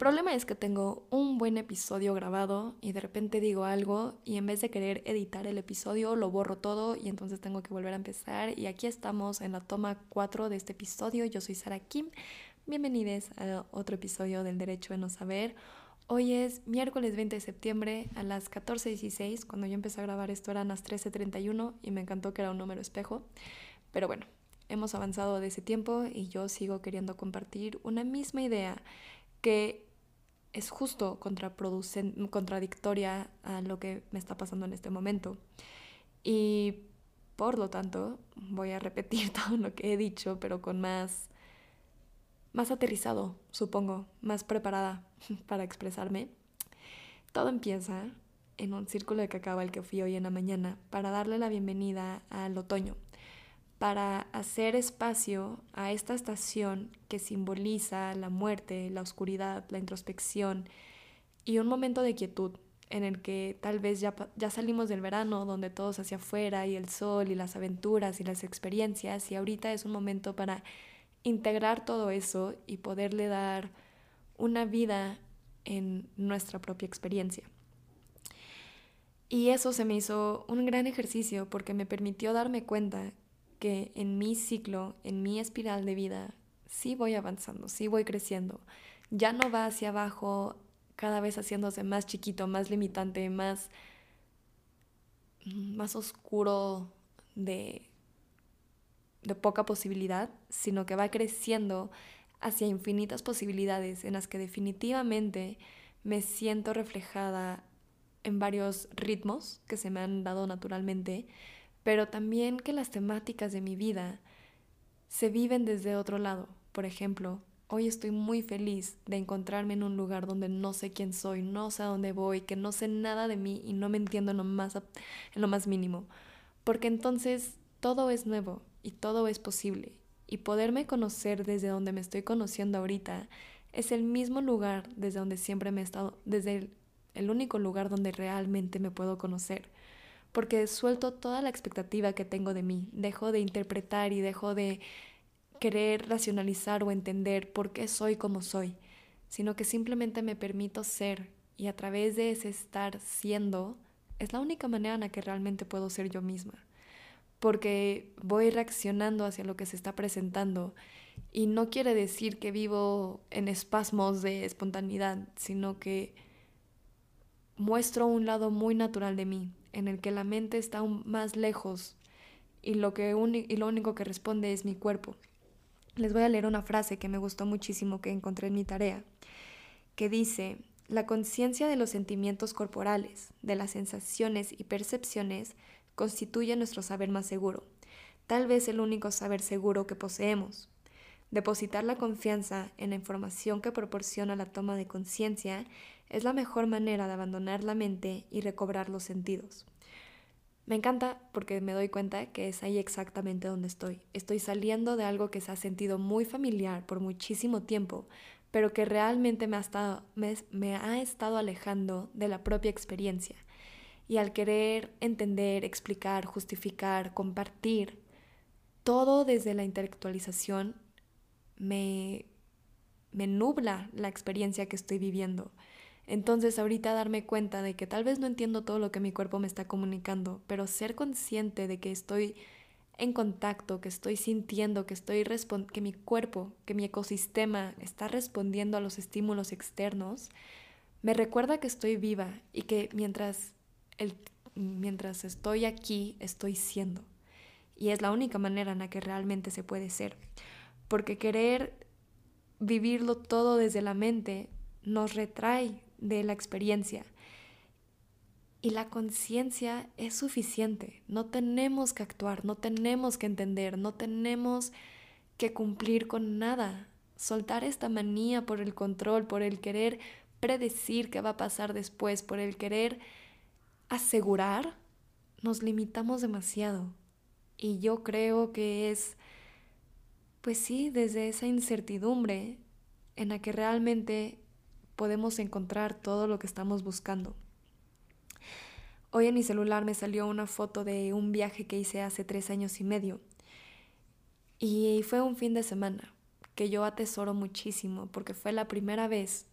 problema es que tengo un buen episodio grabado y de repente digo algo y en vez de querer editar el episodio lo borro todo y entonces tengo que volver a empezar y aquí estamos en la toma 4 de este episodio. Yo soy Sara Kim. Bienvenidos a otro episodio del Derecho de No Saber. Hoy es miércoles 20 de septiembre a las 14.16. Cuando yo empecé a grabar esto eran las 13.31 y me encantó que era un número espejo. Pero bueno, hemos avanzado de ese tiempo y yo sigo queriendo compartir una misma idea que es justo contradictoria a lo que me está pasando en este momento. Y por lo tanto, voy a repetir todo lo que he dicho, pero con más, más aterrizado, supongo, más preparada para expresarme. Todo empieza en un círculo de cacao al que fui hoy en la mañana para darle la bienvenida al otoño para hacer espacio a esta estación que simboliza la muerte, la oscuridad, la introspección y un momento de quietud en el que tal vez ya, ya salimos del verano donde todos hacia afuera y el sol y las aventuras y las experiencias y ahorita es un momento para integrar todo eso y poderle dar una vida en nuestra propia experiencia. Y eso se me hizo un gran ejercicio porque me permitió darme cuenta que en mi ciclo, en mi espiral de vida, sí voy avanzando, sí voy creciendo. Ya no va hacia abajo, cada vez haciéndose más chiquito, más limitante, más, más oscuro de, de poca posibilidad, sino que va creciendo hacia infinitas posibilidades en las que definitivamente me siento reflejada en varios ritmos que se me han dado naturalmente, pero también que las temáticas de mi vida se viven desde otro lado. Por ejemplo, hoy estoy muy feliz de encontrarme en un lugar donde no sé quién soy, no sé a dónde voy, que no sé nada de mí y no me entiendo en lo más, en lo más mínimo. Porque entonces todo es nuevo y todo es posible. Y poderme conocer desde donde me estoy conociendo ahorita es el mismo lugar desde donde siempre me he estado, desde el único lugar donde realmente me puedo conocer porque suelto toda la expectativa que tengo de mí, dejo de interpretar y dejo de querer racionalizar o entender por qué soy como soy, sino que simplemente me permito ser y a través de ese estar siendo es la única manera en la que realmente puedo ser yo misma, porque voy reaccionando hacia lo que se está presentando y no quiere decir que vivo en espasmos de espontaneidad, sino que muestro un lado muy natural de mí, en el que la mente está aún más lejos y lo, que y lo único que responde es mi cuerpo. Les voy a leer una frase que me gustó muchísimo que encontré en mi tarea, que dice, la conciencia de los sentimientos corporales, de las sensaciones y percepciones constituye nuestro saber más seguro, tal vez el único saber seguro que poseemos. Depositar la confianza en la información que proporciona la toma de conciencia es la mejor manera de abandonar la mente y recobrar los sentidos. Me encanta porque me doy cuenta que es ahí exactamente donde estoy. Estoy saliendo de algo que se ha sentido muy familiar por muchísimo tiempo, pero que realmente me ha estado, me, ha estado alejando de la propia experiencia. Y al querer entender, explicar, justificar, compartir, todo desde la intelectualización me, me nubla la experiencia que estoy viviendo. Entonces ahorita darme cuenta de que tal vez no entiendo todo lo que mi cuerpo me está comunicando, pero ser consciente de que estoy en contacto, que estoy sintiendo, que estoy que mi cuerpo, que mi ecosistema está respondiendo a los estímulos externos, me recuerda que estoy viva y que mientras el, mientras estoy aquí estoy siendo. Y es la única manera en la que realmente se puede ser. Porque querer vivirlo todo desde la mente nos retrae de la experiencia. Y la conciencia es suficiente. No tenemos que actuar, no tenemos que entender, no tenemos que cumplir con nada. Soltar esta manía por el control, por el querer predecir qué va a pasar después, por el querer asegurar, nos limitamos demasiado. Y yo creo que es, pues sí, desde esa incertidumbre en la que realmente podemos encontrar todo lo que estamos buscando. Hoy en mi celular me salió una foto de un viaje que hice hace tres años y medio. Y fue un fin de semana que yo atesoro muchísimo porque fue la primera vez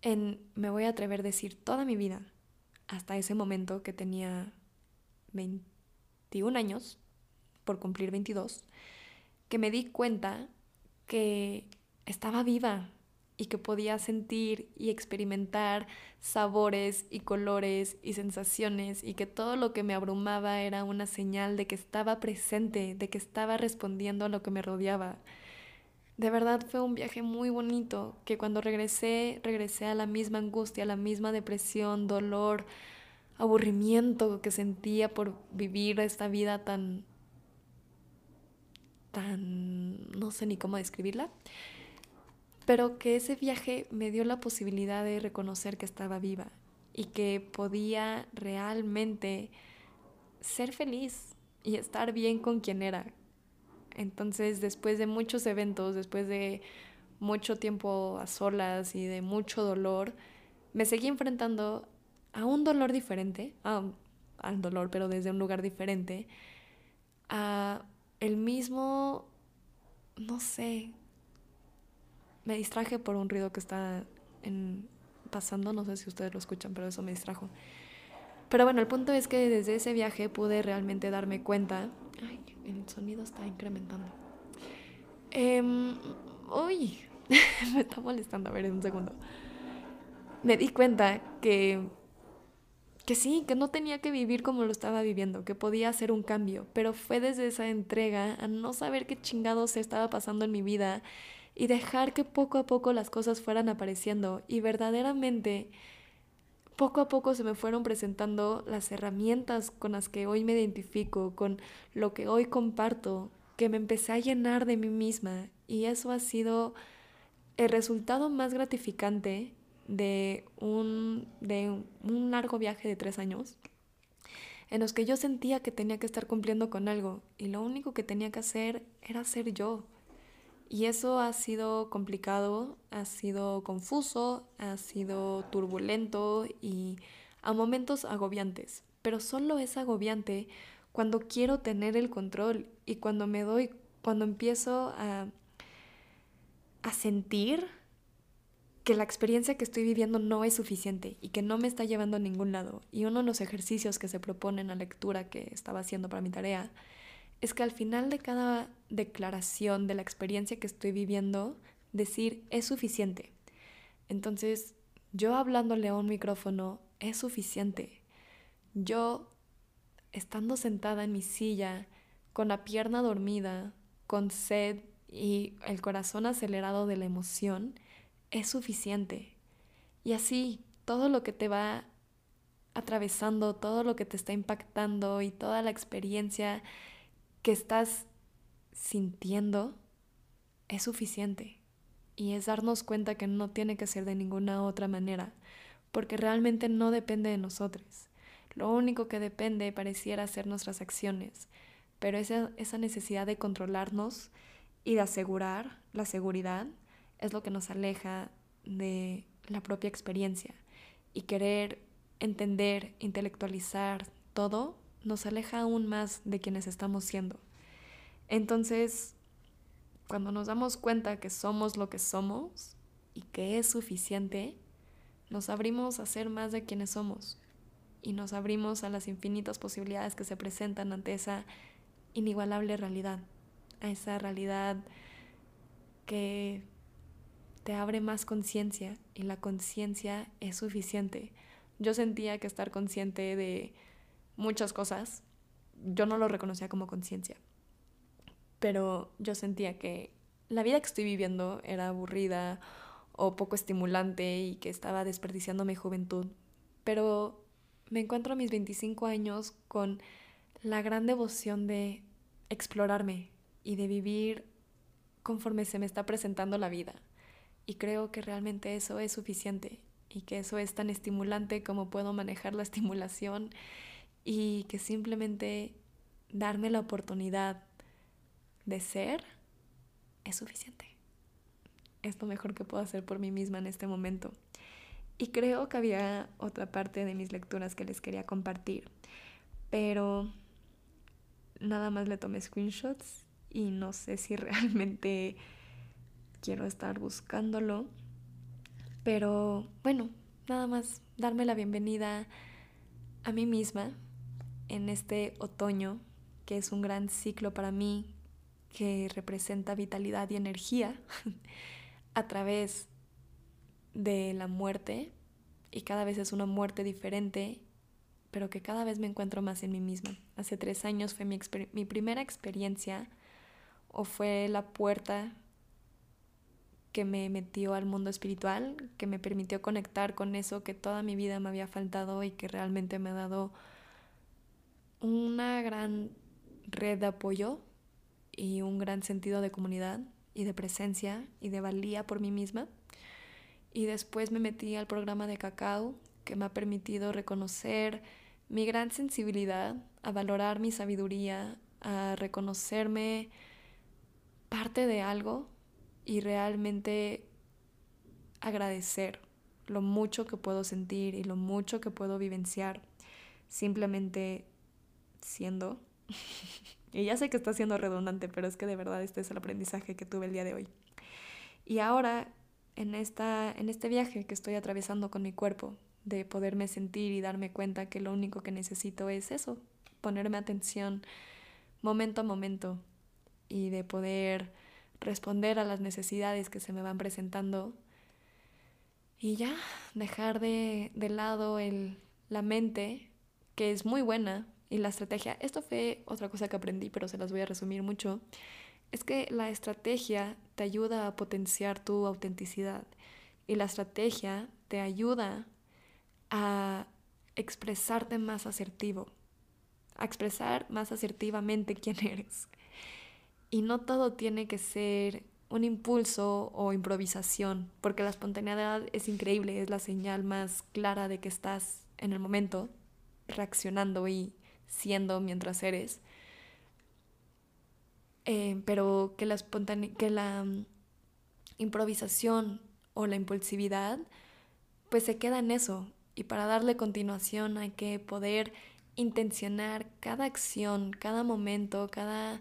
en, me voy a atrever a decir, toda mi vida, hasta ese momento que tenía 21 años, por cumplir 22, que me di cuenta que estaba viva y que podía sentir y experimentar sabores y colores y sensaciones y que todo lo que me abrumaba era una señal de que estaba presente, de que estaba respondiendo a lo que me rodeaba. De verdad fue un viaje muy bonito, que cuando regresé, regresé a la misma angustia, a la misma depresión, dolor, aburrimiento que sentía por vivir esta vida tan tan no sé ni cómo describirla pero que ese viaje me dio la posibilidad de reconocer que estaba viva y que podía realmente ser feliz y estar bien con quien era. Entonces, después de muchos eventos, después de mucho tiempo a solas y de mucho dolor, me seguí enfrentando a un dolor diferente, al dolor, pero desde un lugar diferente, a el mismo, no sé, me distraje por un ruido que está pasando, no sé si ustedes lo escuchan, pero eso me distrajo. Pero bueno, el punto es que desde ese viaje pude realmente darme cuenta. Ay, el sonido está incrementando. Em, uy, me está molestando. A ver, un segundo. Me di cuenta que, que sí, que no tenía que vivir como lo estaba viviendo, que podía hacer un cambio. Pero fue desde esa entrega a no saber qué chingados estaba pasando en mi vida y dejar que poco a poco las cosas fueran apareciendo y verdaderamente poco a poco se me fueron presentando las herramientas con las que hoy me identifico, con lo que hoy comparto, que me empecé a llenar de mí misma y eso ha sido el resultado más gratificante de un, de un largo viaje de tres años en los que yo sentía que tenía que estar cumpliendo con algo y lo único que tenía que hacer era ser yo. Y eso ha sido complicado, ha sido confuso, ha sido turbulento y a momentos agobiantes. Pero solo es agobiante cuando quiero tener el control y cuando me doy, cuando empiezo a, a sentir que la experiencia que estoy viviendo no es suficiente y que no me está llevando a ningún lado. Y uno de los ejercicios que se propone en la lectura que estaba haciendo para mi tarea es que al final de cada declaración de la experiencia que estoy viviendo, decir es suficiente. Entonces, yo hablándole a un micrófono es suficiente. Yo, estando sentada en mi silla, con la pierna dormida, con sed y el corazón acelerado de la emoción, es suficiente. Y así, todo lo que te va atravesando, todo lo que te está impactando y toda la experiencia que estás sintiendo es suficiente. Y es darnos cuenta que no tiene que ser de ninguna otra manera, porque realmente no depende de nosotros. Lo único que depende pareciera ser nuestras acciones, pero esa, esa necesidad de controlarnos y de asegurar la seguridad es lo que nos aleja de la propia experiencia. Y querer entender, intelectualizar todo nos aleja aún más de quienes estamos siendo. Entonces, cuando nos damos cuenta que somos lo que somos y que es suficiente, nos abrimos a ser más de quienes somos y nos abrimos a las infinitas posibilidades que se presentan ante esa inigualable realidad, a esa realidad que te abre más conciencia y la conciencia es suficiente. Yo sentía que estar consciente de muchas cosas, yo no lo reconocía como conciencia, pero yo sentía que la vida que estoy viviendo era aburrida o poco estimulante y que estaba desperdiciando mi juventud. Pero me encuentro a mis 25 años con la gran devoción de explorarme y de vivir conforme se me está presentando la vida. Y creo que realmente eso es suficiente y que eso es tan estimulante como puedo manejar la estimulación y que simplemente darme la oportunidad de ser es suficiente. Es lo mejor que puedo hacer por mí misma en este momento. Y creo que había otra parte de mis lecturas que les quería compartir, pero nada más le tomé screenshots y no sé si realmente quiero estar buscándolo. Pero bueno, nada más darme la bienvenida a mí misma en este otoño, que es un gran ciclo para mí, que representa vitalidad y energía a través de la muerte, y cada vez es una muerte diferente, pero que cada vez me encuentro más en mí misma. Hace tres años fue mi, mi primera experiencia o fue la puerta que me metió al mundo espiritual, que me permitió conectar con eso que toda mi vida me había faltado y que realmente me ha dado una gran red de apoyo y un gran sentido de comunidad y de presencia y de valía por mí misma. Y después me metí al programa de cacao que me ha permitido reconocer mi gran sensibilidad, a valorar mi sabiduría, a reconocerme parte de algo y realmente agradecer lo mucho que puedo sentir y lo mucho que puedo vivenciar simplemente siendo. y ya sé que está siendo redundante, pero es que de verdad este es el aprendizaje que tuve el día de hoy. Y ahora, en, esta, en este viaje que estoy atravesando con mi cuerpo, de poderme sentir y darme cuenta que lo único que necesito es eso, ponerme atención momento a momento y de poder responder a las necesidades que se me van presentando y ya dejar de, lado el, la mente, que es muy buena, y la estrategia. Esto fue otra cosa que aprendí, pero se las voy a resumir mucho. Es que la estrategia te ayuda a potenciar tu autenticidad y la estrategia te ayuda a expresarte más asertivo, a expresar más asertivamente quién eres. Y no todo tiene que ser un impulso o improvisación, porque la espontaneidad es increíble, es la señal más clara de que estás en el momento, reaccionando y siendo mientras eres. Eh, pero que la, que la mm, improvisación o la impulsividad, pues se queda en eso. Y para darle continuación hay que poder intencionar cada acción, cada momento, cada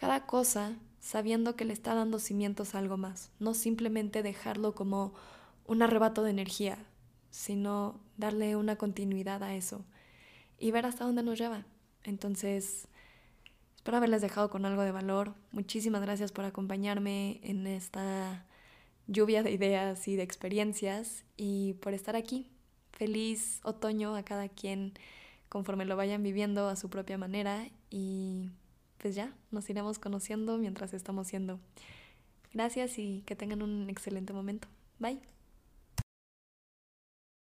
cada cosa sabiendo que le está dando cimientos a algo más, no simplemente dejarlo como un arrebato de energía, sino darle una continuidad a eso y ver hasta dónde nos lleva. Entonces, espero haberles dejado con algo de valor. Muchísimas gracias por acompañarme en esta lluvia de ideas y de experiencias y por estar aquí. Feliz otoño a cada quien conforme lo vayan viviendo a su propia manera y pues ya nos iremos conociendo mientras estamos siendo. Gracias y que tengan un excelente momento. Bye.